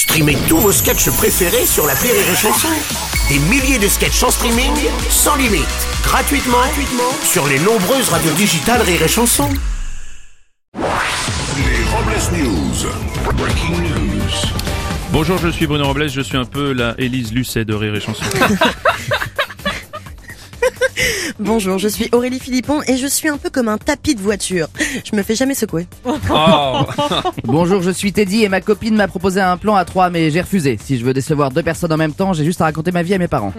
Streamez tous vos sketchs préférés sur la Rire et Chanson. Des milliers de sketchs en streaming, sans limite, gratuitement, gratuitement sur les nombreuses radios digitales Rire et Chanson. Les Robles News. Breaking news. Bonjour, je suis Bruno Robles, je suis un peu la Élise Lucet de Rire et Chanson. Bonjour, je suis Aurélie Philippon et je suis un peu comme un tapis de voiture. Je me fais jamais secouer. Oh. Bonjour, je suis Teddy et ma copine m'a proposé un plan à trois mais j'ai refusé. Si je veux décevoir deux personnes en même temps, j'ai juste à raconter ma vie à mes parents.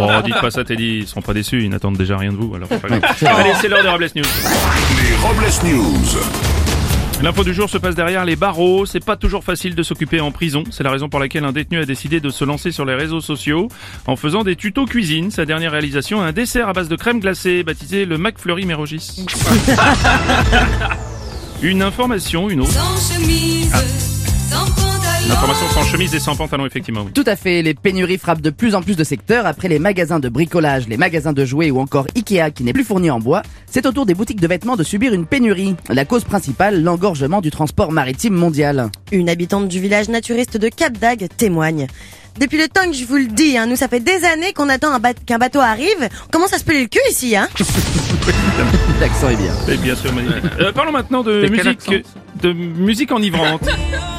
oh, dites pas ça Teddy, ils seront pas déçus, ils n'attendent déjà rien de vous, alors c'est pas grave. Allez, c'est l'heure des Robles News. Les Robles News. L'info du jour se passe derrière les barreaux. C'est pas toujours facile de s'occuper en prison. C'est la raison pour laquelle un détenu a décidé de se lancer sur les réseaux sociaux en faisant des tutos cuisine. Sa dernière réalisation, un dessert à base de crème glacée baptisé le McFlurry Mérogis. Une information, une autre. Sans chemise et sans pantalon, effectivement. Oui. Tout à fait, les pénuries frappent de plus en plus de secteurs. Après les magasins de bricolage, les magasins de jouets ou encore Ikea qui n'est plus fourni en bois, c'est au tour des boutiques de vêtements de subir une pénurie. La cause principale, l'engorgement du transport maritime mondial. Une habitante du village naturiste de Cap d'Agde témoigne. Depuis le temps que je vous le dis, hein, nous ça fait des années qu'on attend qu'un bateau arrive. On commence à se peler le cul ici, hein. L'accent est bien. Et bien sûr, magnifique. Euh, parlons maintenant de musique, de musique enivrante.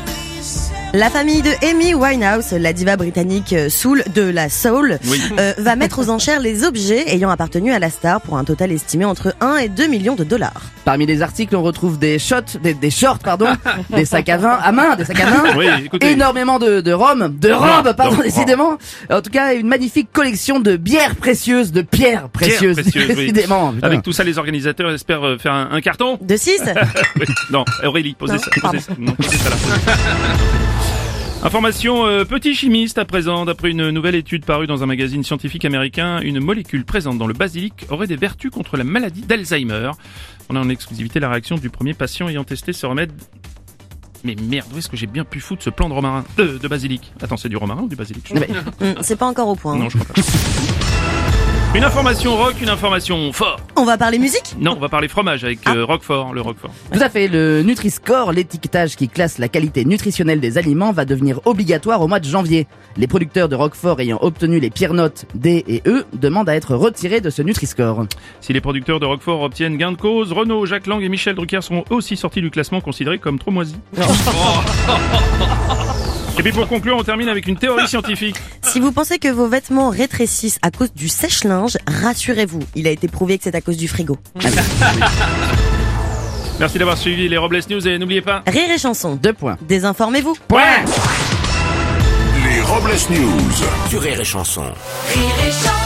La famille de Amy Winehouse, la diva britannique euh, soul de la soul, Oui. euh, va mettre aux enchères les objets ayant appartenu à la star pour un total estimé entre 1 et 2 millions de dollars. Parmi les articles, on retrouve des shots, des, des shorts, pardon, des sacs à vin, à main, des sacs à. Oui, écoutez. Énormément de, de rhum, de robes, pardon, décidément. En tout cas, une magnifique collection de bières précieuses, de pierres précieuses, décidément. Avec tout ça, les organisateurs espèrent euh, faire un, un carton. De 6 Oui. Non, Aurélie, posez Non, ça. Posez ça. Non, posez ça là. Information euh, petit chimiste à présent. D'après une nouvelle étude parue dans un magazine scientifique américain, une molécule présente dans le basilic aurait des vertus contre la maladie d'Alzheimer. On a en exclusivité la réaction du premier patient ayant testé ce remède. Mais merde, où est-ce que j'ai bien pu foutre ce plan de romarin de, de basilic? Attends, c'est du romarin ou du basilic? Hum, C'est pas encore au point. hein. Non, je crois pas. Une information rock, une information fort. On va parler musique Non, on va parler fromage avec euh, Roquefort, le Roquefort. Tout à fait, le Nutri-Score, l'étiquetage qui classe la qualité nutritionnelle des aliments, va devenir obligatoire au mois de janvier. Les producteurs de Roquefort ayant obtenu les pires notes D et E demandent à être retirés de ce Nutri-Score. Si les producteurs de Roquefort obtiennent gain de cause, Renault, Jacques Lang et Michel Drucker seront aussi sortis du classement considéré comme trop moisis. et puis pour conclure, on termine avec une théorie scientifique. Si vous pensez que vos vêtements rétrécissent à cause du sèche-linge, rassurez-vous, il a été prouvé que c'est à cause du frigo. Merci d'avoir suivi les Robles News et n'oubliez pas... Rire et chanson. Deux points. Désinformez-vous. Point Les Robles News. Sur Rire et Chanson. Rire et chanson.